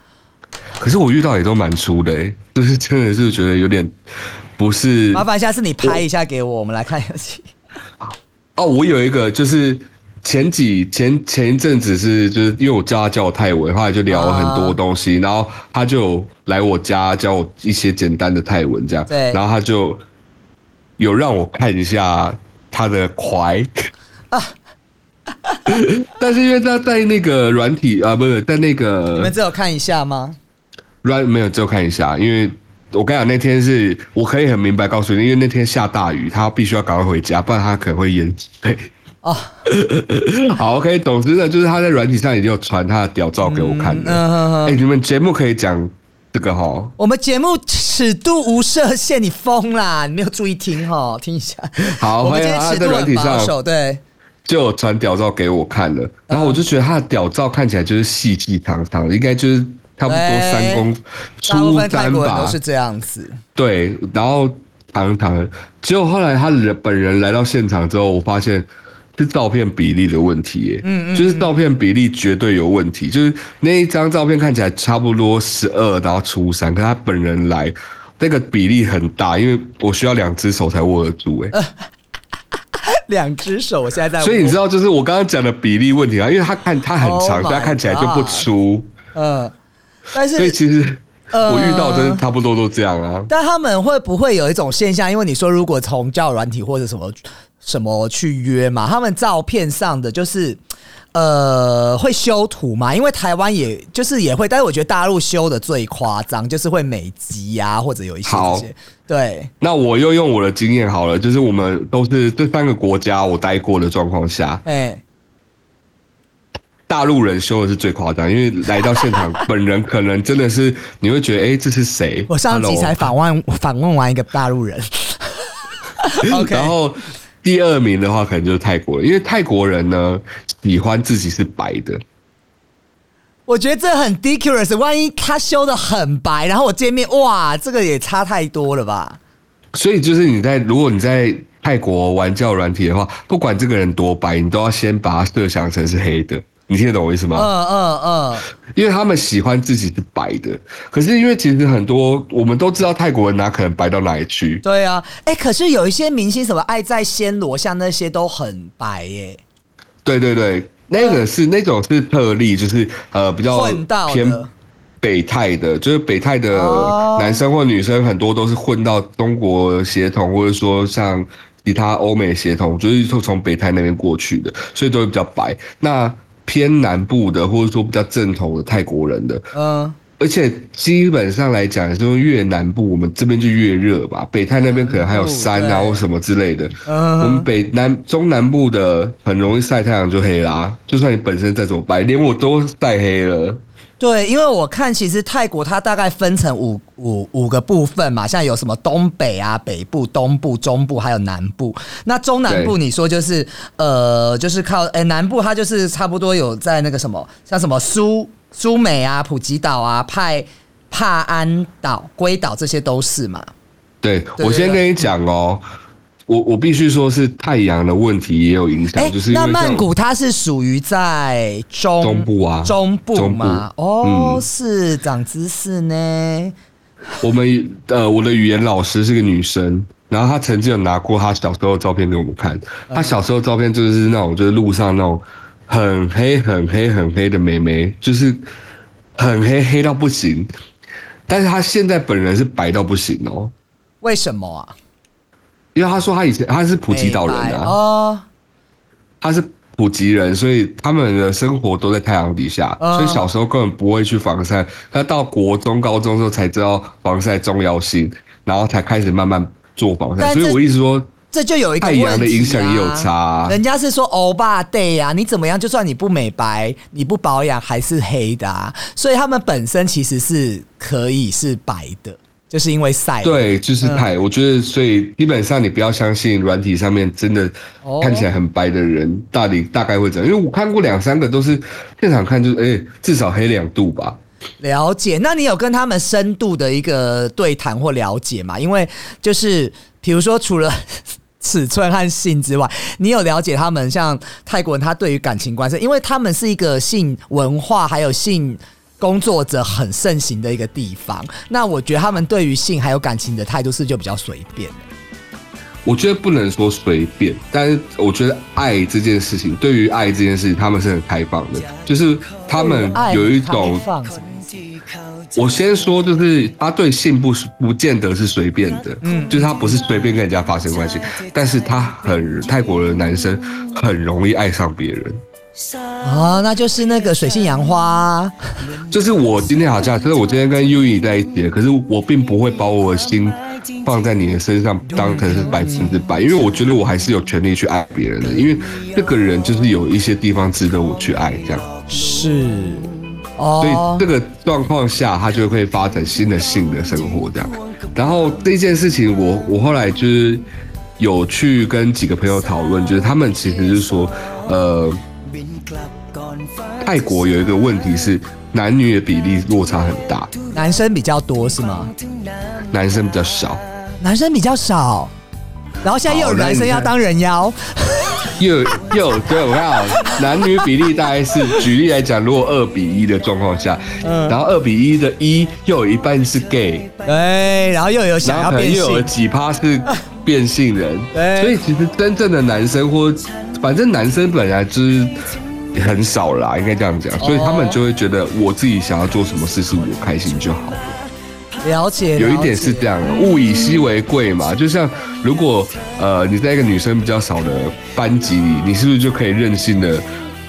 可是我遇到也都蛮粗的、欸，就是真的是觉得有点不是麻烦下次你拍一下给我，我们来看一下。哦。我有一个就是前几前前一阵子是就是因为我叫他教我泰文，后来就聊了很多东西，然后他就来我家教我一些简单的泰文这样，对然后他就有让我看一下他的踝。但是因为他在那个软体啊，不是在那个你们只有看一下吗？软没有，只有看一下，因为我跟你讲，那天是我可以很明白告诉你，因为那天下大雨，他必须要赶快回家，不然他可能会淹水。哦，好，OK，总之呢，就是他在软体上已经有传他的屌照给我看嗯了。嗯哎、你们节目可以讲这个哈？我们节目尺度无设限，你疯啦！你没有注意听哈，听一下。好，我们今天尺度在软体上很保守，对。就有传屌照给我看了，然后我就觉得他的屌照看起来就是细细长长的，应该就是差不多三公初三吧都是。这样子。对，然后长长的，结果后来他人本人来到现场之后，我发现是照片比例的问题耶，嗯嗯，就是照片比例绝对有问题，就是那一张照片看起来差不多十二，然后初三，可他本人来那个比例很大，因为我需要两只手才握得住，哎，两只手，我现在在。所以你知道，就是我刚刚讲的比例问题啊，因为他看他很 Oh 长，他看起来就不粗，嗯，但是所以，其实呃我遇到真的差不多都这样啊。但他们会不会有一种现象？因为你说如果从交友软体或者什么什么去约嘛，他们照片上的就是。呃，会修图嘛？因为台湾也就是也会，但是我觉得大陆修的最夸张，就是会美肌呀、或者有一些这些。对，那我又用我的经验好了，就是我们都是这三个国家我待过的状况下，哎、大陆人修的是最夸张，因为来到现场，本人可能真的是你会觉得，哎、这是谁？我上集才访问访问完一个大陆人。OK，然后第二名的话，可能就是泰国人，因为泰国人呢喜欢自己是白的，我觉得这很 ridiculous，万一他修的很白，然后我见面，哇，这个也差太多了吧？所以就是你在如果你在泰国玩交友软体的话，不管这个人多白，你都要先把他设想成是黑的。你听得懂我意思吗？嗯嗯嗯，因为他们喜欢自己是白的，可是因为其实很多我们都知道泰国人哪可能白到哪里去，对啊，哎、可是有一些明星什么爱在暹罗，像那些都很白耶、对对对，那个是那种是特例，就是呃比较混到偏北泰的，就是北泰的哦。男生或女生很多都是混到中国协同，或者说像其他欧美协同，就是说从北泰那边过去的，所以都会比较白。那偏南部的，或者说比较正统的泰国人的，嗯，而且基本上来讲，就是越南部我们这边就越热吧，北泰那边可能还有山啊或什么之类的。嗯我们北南中南部的很容易晒太阳就黑啦，就算你本身再怎么白，连我都晒黑了。对，因为我看其实泰国它大概分成五五五个部分嘛，像有什么东北啊、北部、东部、中部，还有南部。那中南部你说就是呃，就是靠哎、南部它就是差不多有在那个什么，像什么苏苏美啊、普吉岛啊、派帕安岛、龟岛这些都是嘛。对我先跟你讲哦，我我必须说是太阳的问题也有影响，哎、就是那曼谷它是属于在中中部啊中部中部嘛？哦，嗯是长知识呢。我们呃我的语言老师是个女生，然后她曾经有拿过她小时候的照片给我们看，她小时候照片就是那种就是路上那种很黑很黑很黑的妹妹，就是很黑黑到不行，但是她现在本人是白到不行哦。为什么啊？因为他说他以前他是普吉岛人啊，哦，他是普吉人，所以他们的生活都在太阳底下，所以小时候根本不会去防晒。他到国中、高中之后才知道防晒重要性，然后才开始慢慢做防晒。所以我一直说，这就有一个太阳的影响也有差。人家是说欧巴 day 呀，你怎么样？就算你不美白、你不保养，还是黑的啊。所以他们本身其实是可以是白的。就是因为晒，对，就是太。我觉得，所以基本上你不要相信软体上面真的看起来很白的人，大理大概会怎样？因为我看过两三个，都是现场看，就是哎，至少黑两度吧。了解，那你有跟他们深度的一个对谈或了解吗？因为就是比如说，除了尺寸和性之外，你有了解他们像泰国人他对于感情观是因为他们是一个性文化还有性。工作者很盛行的一个地方，那我觉得他们对于性还有感情的态度是就比较随便。我觉得不能说随便，但是我觉得爱这件事情，对于爱这件事情，他们是很开放的，就是他们有一种。我先说，就是他对性不是不见得是随便的，嗯，就是他不是随便跟人家发生关系，但是他很泰国的男生很容易爱上别人。哦，那就是那个水性杨花，就是我今天好像，就是我今天跟优怡在一起，可是我并不会把我的心放在你的身上，当成是百分之百，因为我觉得我还是有权利去爱别人的，因为这个人就是有一些地方值得我去爱，这样。是，哦，所以这个状况下，他就会发展新的性的生活这样。然后这件事情，我我后来就是有去跟几个朋友讨论，就是他们其实是说，呃。泰国有一个问题是男女的比例落差很大，男生比较多是吗？男生比较少，男生比较少，然后现在又有男生要当人妖，又又对我看，男女比例大概是举例来讲，如果二比一的状况下，嗯，然后二比一的一又有一半是 gay，对，然后又有想要变性，又有几趴是 变性人，对，所以其实真正的男生或反正男生本来就是。很少啦，应该这样讲，所以他们就会觉得我自己想要做什么事是我开心就好了。了解，有一点是这样，物以稀为贵嘛。就像如果呃你在一个女生比较少的班级里，你是不是就可以任性的，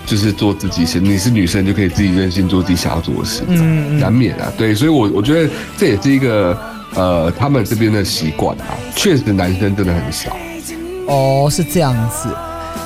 就是做自己？你是女生就可以自己任性做自己想要做的事，嗯，难免啊。对，所以我我觉得这也是一个呃他们这边的习惯啊。确实男生真的很少。哦，是这样子。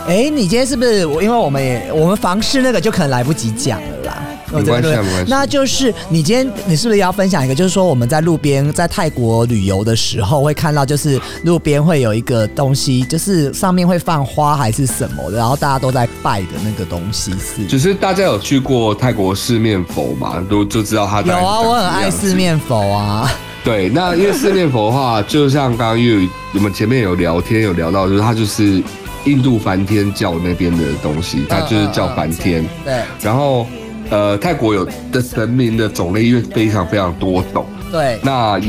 哎，你今天是不是我？因为我们也我们房事那个就可能来不及讲了啦。没关系，没关系。那就是你今天你是不是要分享一个？就是说我们在路边在泰国旅游的时候会看到，就是路边会有一个东西，就是上面会放花还是什么的，然后大家都在拜的那个东西是。只是大家有去过泰国四面佛嘛？都就知道它。有啊，我很爱四面佛啊。对，那因为四面佛的话，就像刚刚因为我们前面有聊天有聊到，就是它就是。印度梵天教那边的东西，它就是叫梵天。对。然后，呃，泰国有的神明的种类因为非常非常多种。对。那，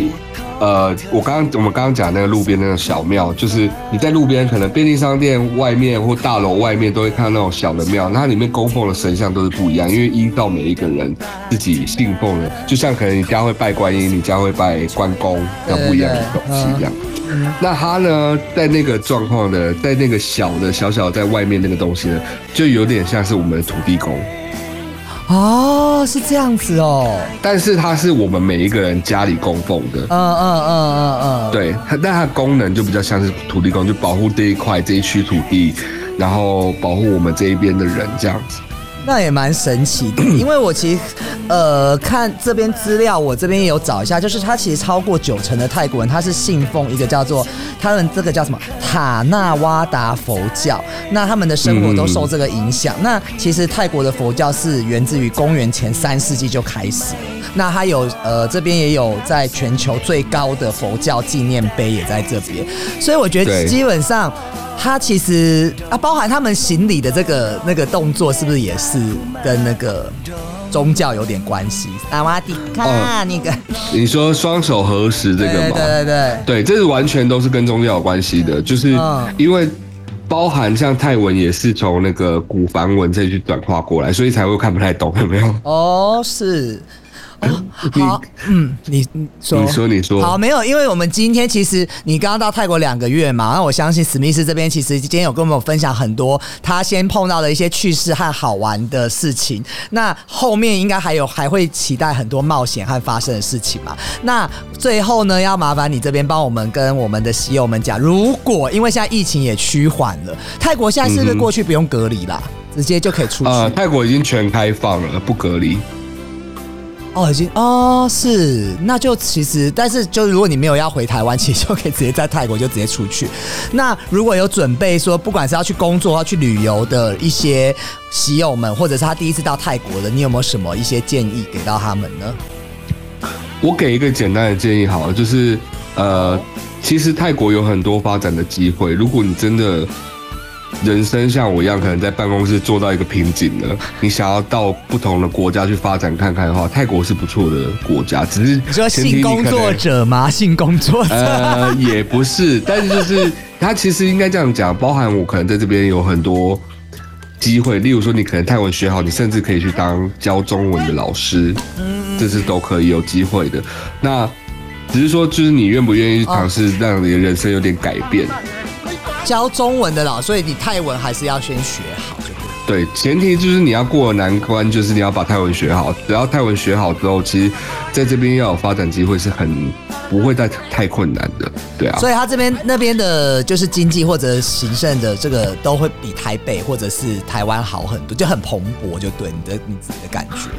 呃，我刚刚我们刚刚讲那个路边那个小庙，就是你在路边可能便利商店外面或大楼外面都会看到那种小的庙，那它里面供奉的神像都是不一样，因为依照每一个人自己信奉的，就像可能你家会拜观音，你家会拜关公，那不一样的东西一样。那他呢，在那个状况的，在那个小的小小在外面那个东西呢，就有点像是我们的土地公。哦，是这样子哦。但是它是我们每一个人家里供奉的。嗯嗯嗯嗯嗯。对，它但它功能就比较像是土地公，就保护这一块这一区土地，然后保护我们这一边的人这样子。那也蛮神奇的，因为我其实，呃，看这边资料，我这边也有找一下，就是他其实超过九成的泰国人，他是信奉一个叫做他们这个叫什么塔纳瓦达佛教，那他们的生活都受这个影响。那其实泰国的佛教是源自于公元前三世纪就开始，那它有呃这边也有在全球最高的佛教纪念碑也在这边，所以我觉得基本上。他其实啊，包含他们行礼的这个那个动作，是不是也是跟那个宗教有点关系。萨瓦迪卡哦那个，你说双手合十这个对吗？对对对，对，这是完全都是跟宗教有关系的，就是嗯因为包含像泰文也是从那个古梵文这句转化过来，所以才会看不太懂，有没有？哦，是。哦，好，嗯，你你说，你说你说好，没有，因为我们今天其实你刚刚到泰国两个月嘛，那我相信史密斯这边其实今天有跟我们分享很多他先碰到的一些趣事和好玩的事情，那后面应该还有还会期待很多冒险和发生的事情嘛。那最后呢，要麻烦你这边帮我们跟我们的喜友们讲，如果因为现在疫情也趋缓了，泰国现在是不是过去不用隔离啦，直接就可以出去？呃，泰国已经全开放了，不隔离。哦，已经哦是，那就其实，但是就如果你没有要回台湾，其实就可以直接在泰国就直接出去。那如果有准备说，不管是要去工作、要去旅游的一些喜友们，或者是他第一次到泰国的，你有没有什么一些建议给到他们呢？我给一个简单的建议好了，就是呃，其实泰国有很多发展的机会。如果你真的人生像我一样，可能在办公室做到一个瓶颈了，你想要到不同的国家去发展看看的话，泰国是不错的国家。只是你说性工作者吗？性工作者？呃，也不是，但是就是他其实应该这样讲，包含我可能在这边有很多机会，例如说你可能泰文学好，你甚至可以去当教中文的老师，这是都可以有机会的。那只是说，就是你愿不愿意去尝试让你的人生有点改变？教中文的老，所以你泰文还是要先学好，就对。对，前提就是你要过的难关，就是你要把泰文学好。只要泰文学好之后，其实在这边要有发展机会是很不会太太困难的。对啊，所以他这边那边的，就是经济或者行政的这个，都会比台北或者是台湾好很多，就很蓬勃，就对你的你自己的感觉。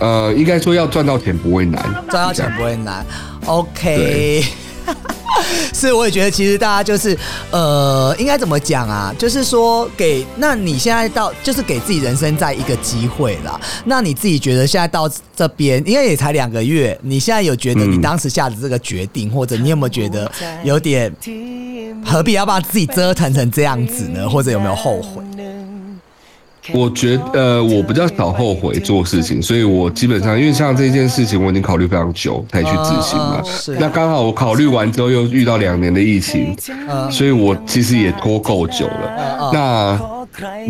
呃，应该说要赚到钱不会难，赚到钱不会难。OK。是，我也觉得其实大家就是，呃，应该怎么讲啊？就是说给，那你现在到就是给自己人生在一个机会啦。那你自己觉得现在到这边，应该也才两个月，你现在有觉得你嗯当时下的这个决定，或者你有没有觉得有点何必要把自己折腾成这样子呢？或者有没有后悔？我觉得呃，我比较少后悔做事情，所以我基本上因为像这件事情，我已经考虑非常久才去执行嘛嗯嗯是。那刚好我考虑完之后又遇到两年的疫情，嗯所以我其实也拖够久了。嗯那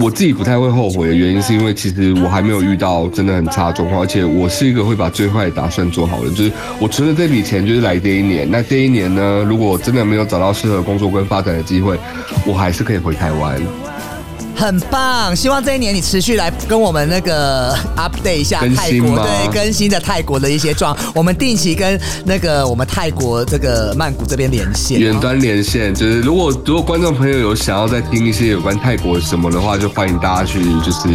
我自己不太会后悔的原因，是因为其实我还没有遇到真的很差的状况，而且我是一个会把最坏的打算做好的。就是我存的这笔钱就是来这一年，那这一年呢，如果我真的没有找到适合工作跟发展的机会，我还是可以回台湾。很棒，希望这一年你持续来跟我们那个 update 一下更泰国对更新的泰国的一些状，我们定期跟那个我们泰国这个曼谷这边连线。远端连线，就是如果如果观众朋友有想要再听一些有关泰国什么的话，就欢迎大家去就是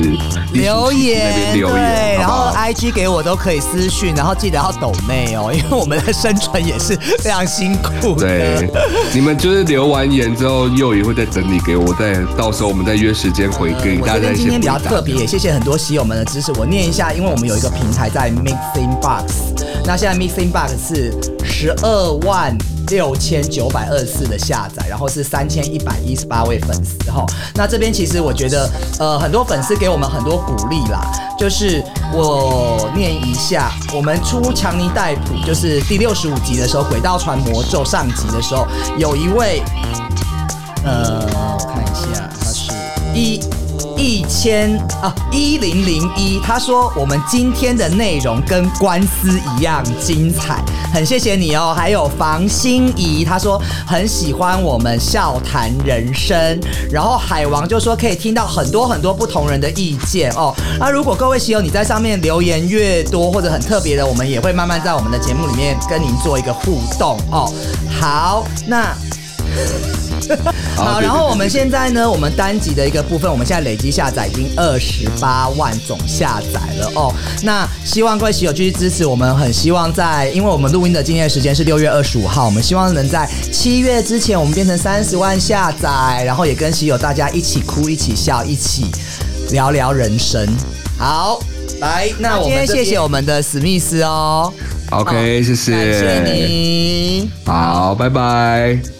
留言那边留对，言，然后好不好？IG 给我都可以私讯，然后记得要抖内哦，因为我们的生存也是非常辛苦的。对，你们就是留完言之后，又也会再整理给我，再到时候我们再约时间回给我大家一今天比较特别，也谢谢很多喜友们的支持。我念一下，因为我们有一个平台在 Mixing Box，那现在 Mixing Box 是十二万。六千九百二十四的下载，然后是三千一百一十八位粉丝哈。那这边其实我觉得，呃，很多粉丝给我们很多鼓励啦。就是我念一下，我们出强尼戴普，就是第六十五集的时候，《轨道船魔咒》上集的时候，有一位呃，我看一下，一一千啊一零零一。他说我们今天的内容跟官司一样精彩，很谢谢你哦。还有房心怡，他说很喜欢我们笑谈人生。然后海王就说可以听到很多很多不同人的意见哦。那如果各位喜友你在上面留言越多或者很特别的，我们也会慢慢在我们的节目里面跟您做一个互动哦。好，那。好，然后我们现在呢，我们单集的一个部分，我们现在累积下载已经二十八万总下载了哦。那希望各位喜友继续支持，我们很希望在，因为我们录音的今天的时间是六月二十五号，我们希望能在七月之前，我们变成三十万下载，然后也跟喜友大家一起哭、一起笑、一起聊聊人生。好，来，那我们今天谢谢我们的史密斯哦 OK，谢谢，感谢你。好，拜拜。